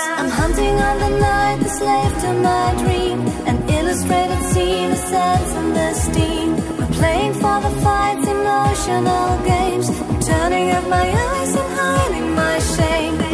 I'm hunting on the night, the slave to my dream. An illustrated scene, a sense and the steam. We're playing for the fights, emotional games. I'm turning up my eyes and hiding my shame.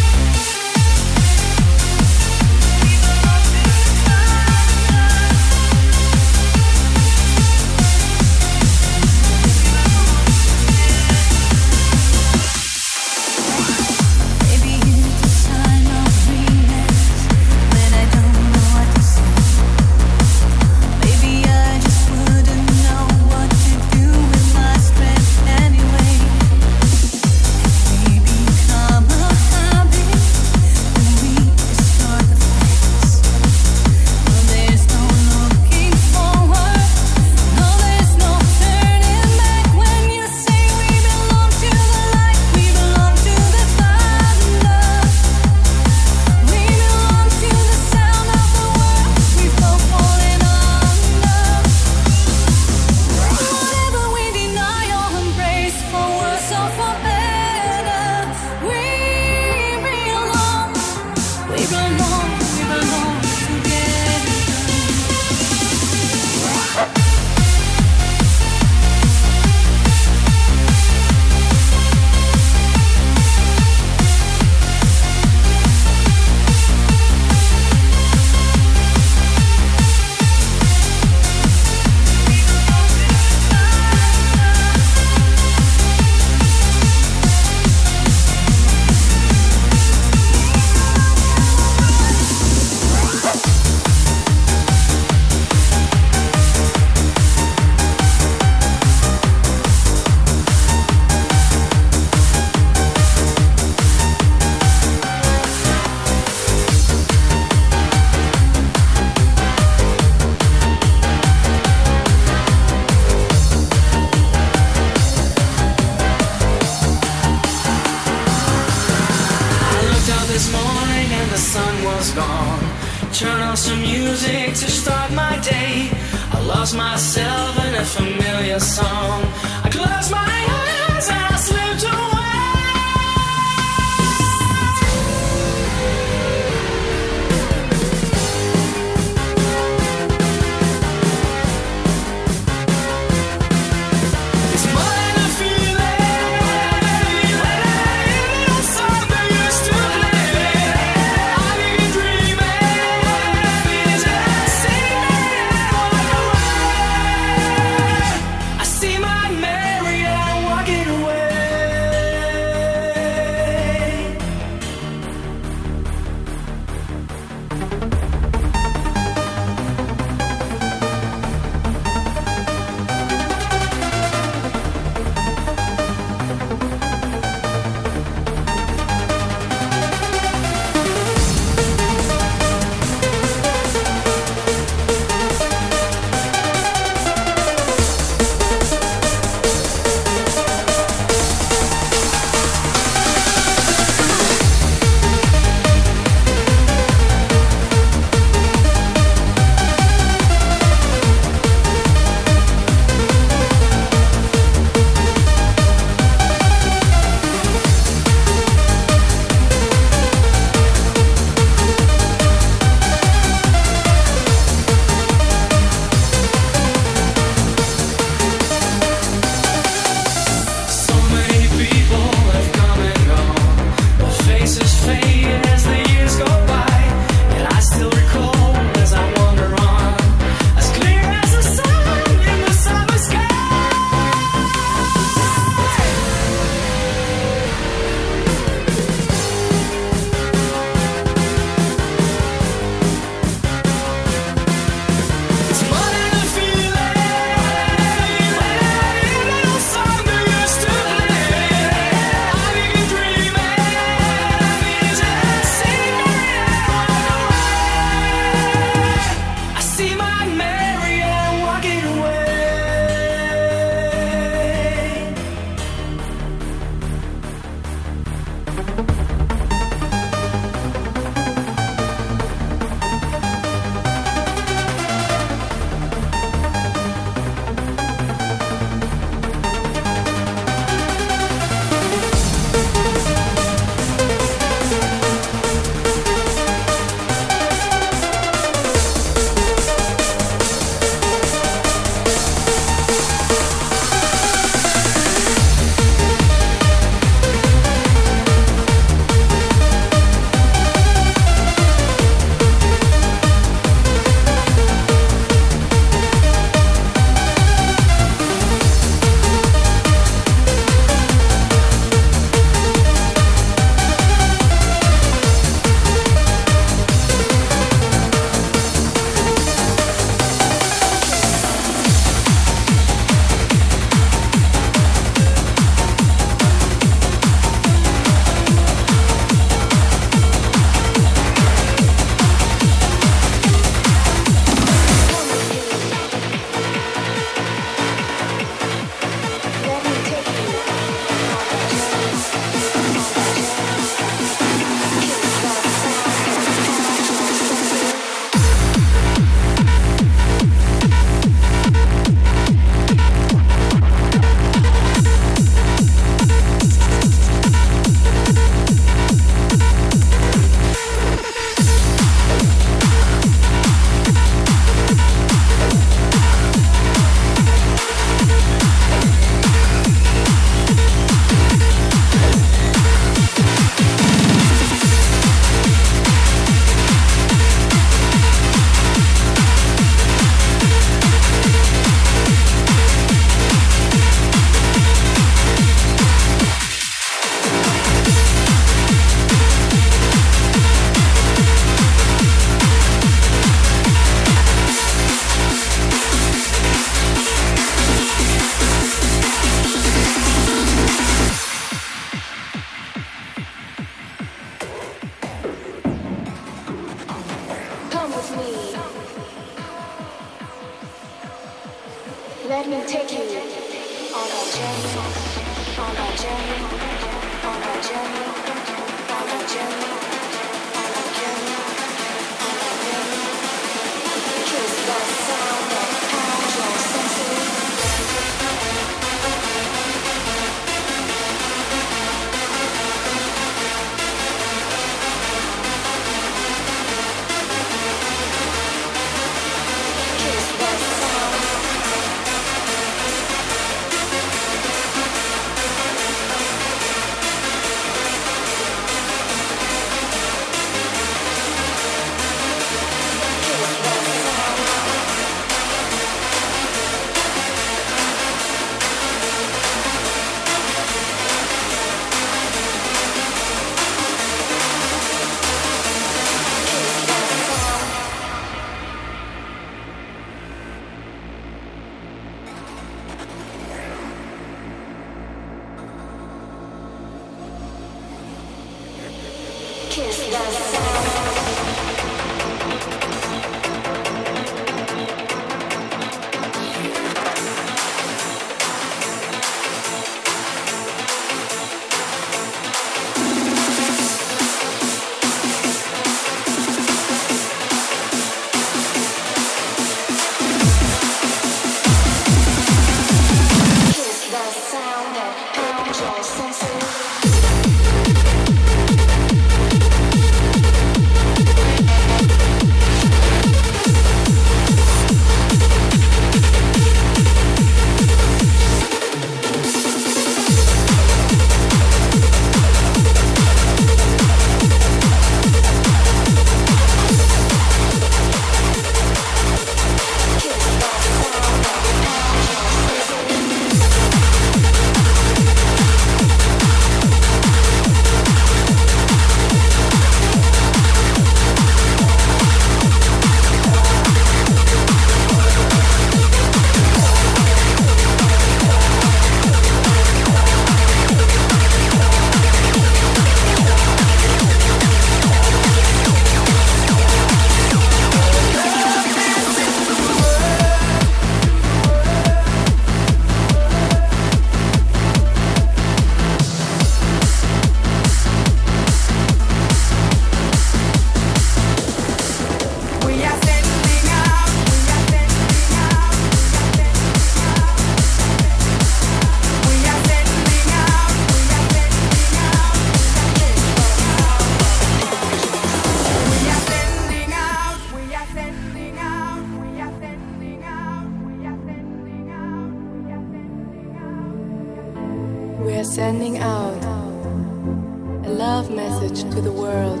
love message to the world.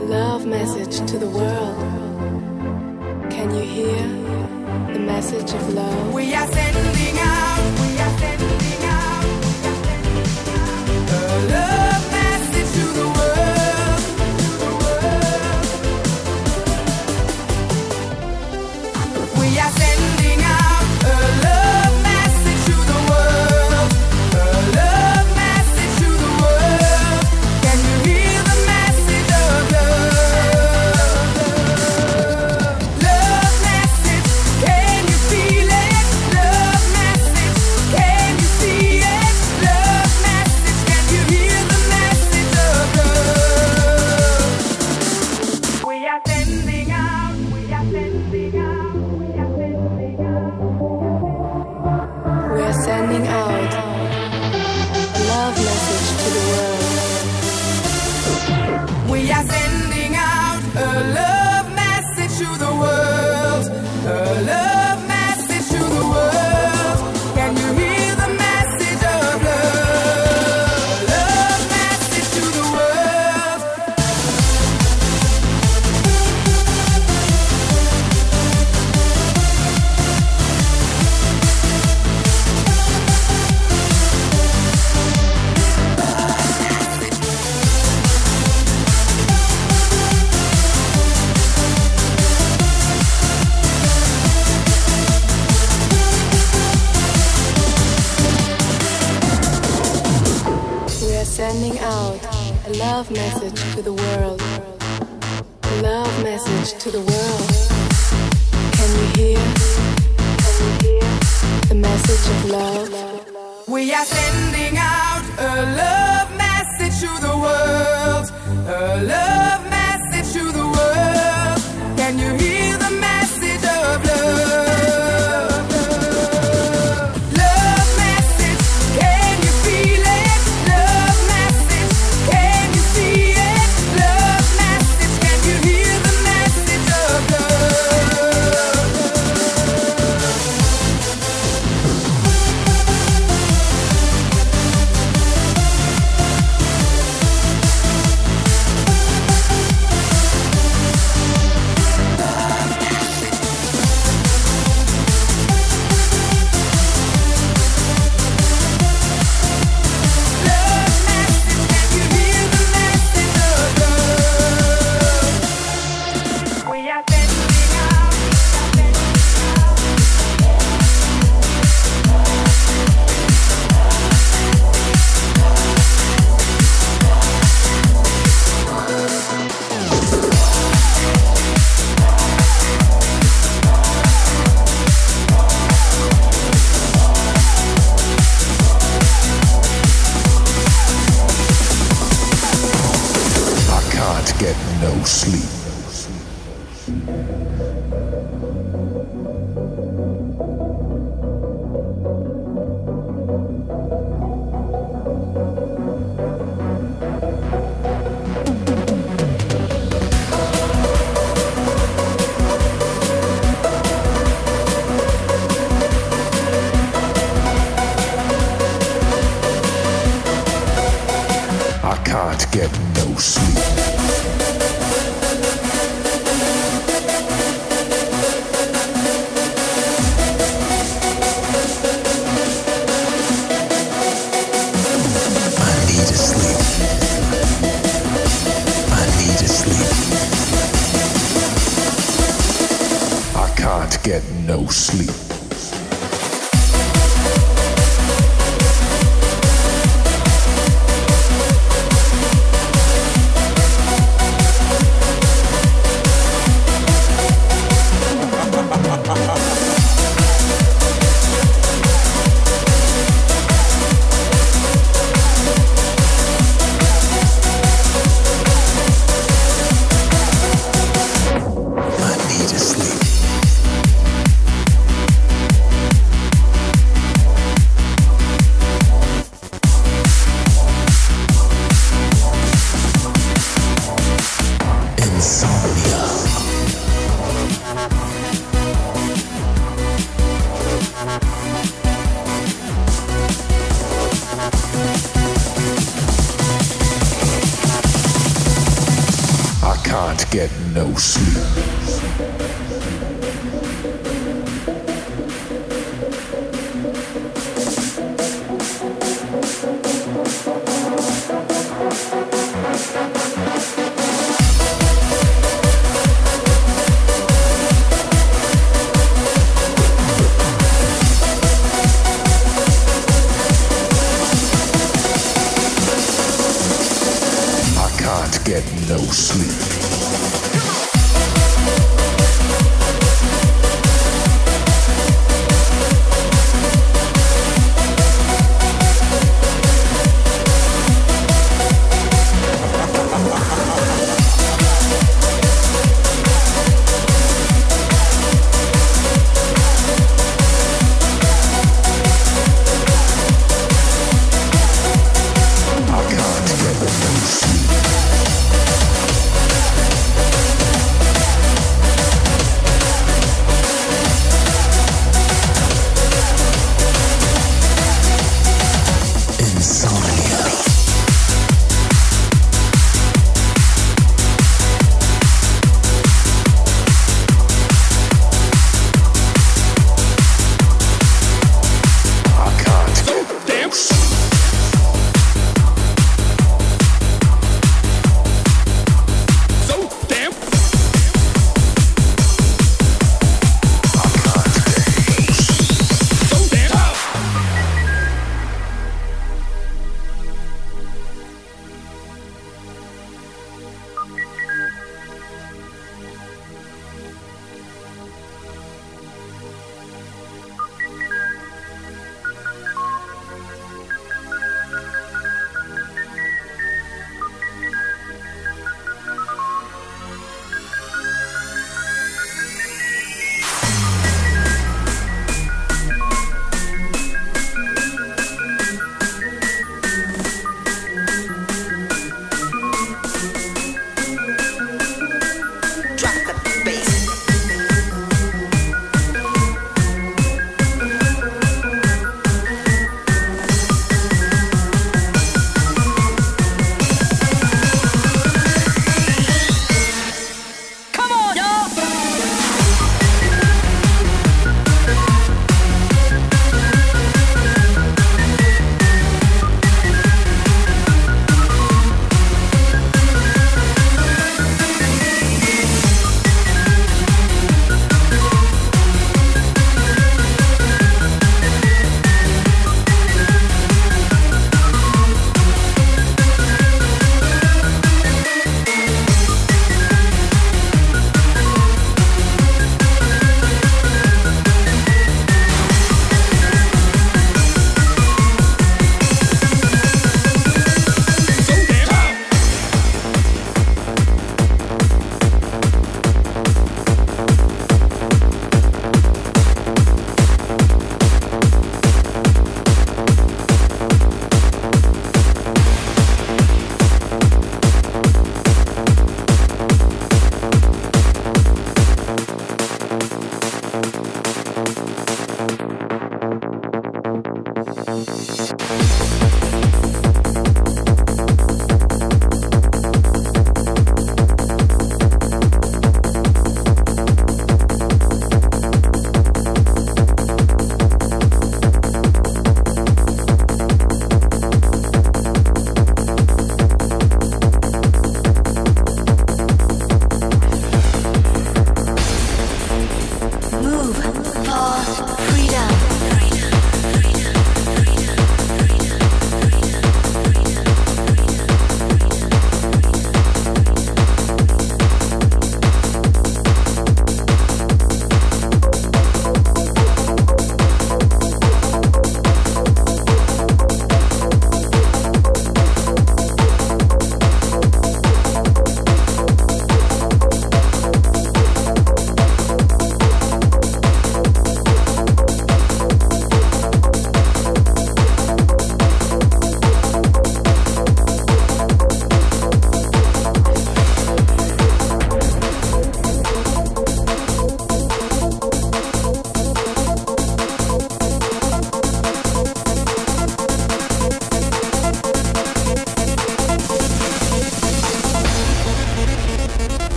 A love message to the world. Can you hear the message of love? We are sending out.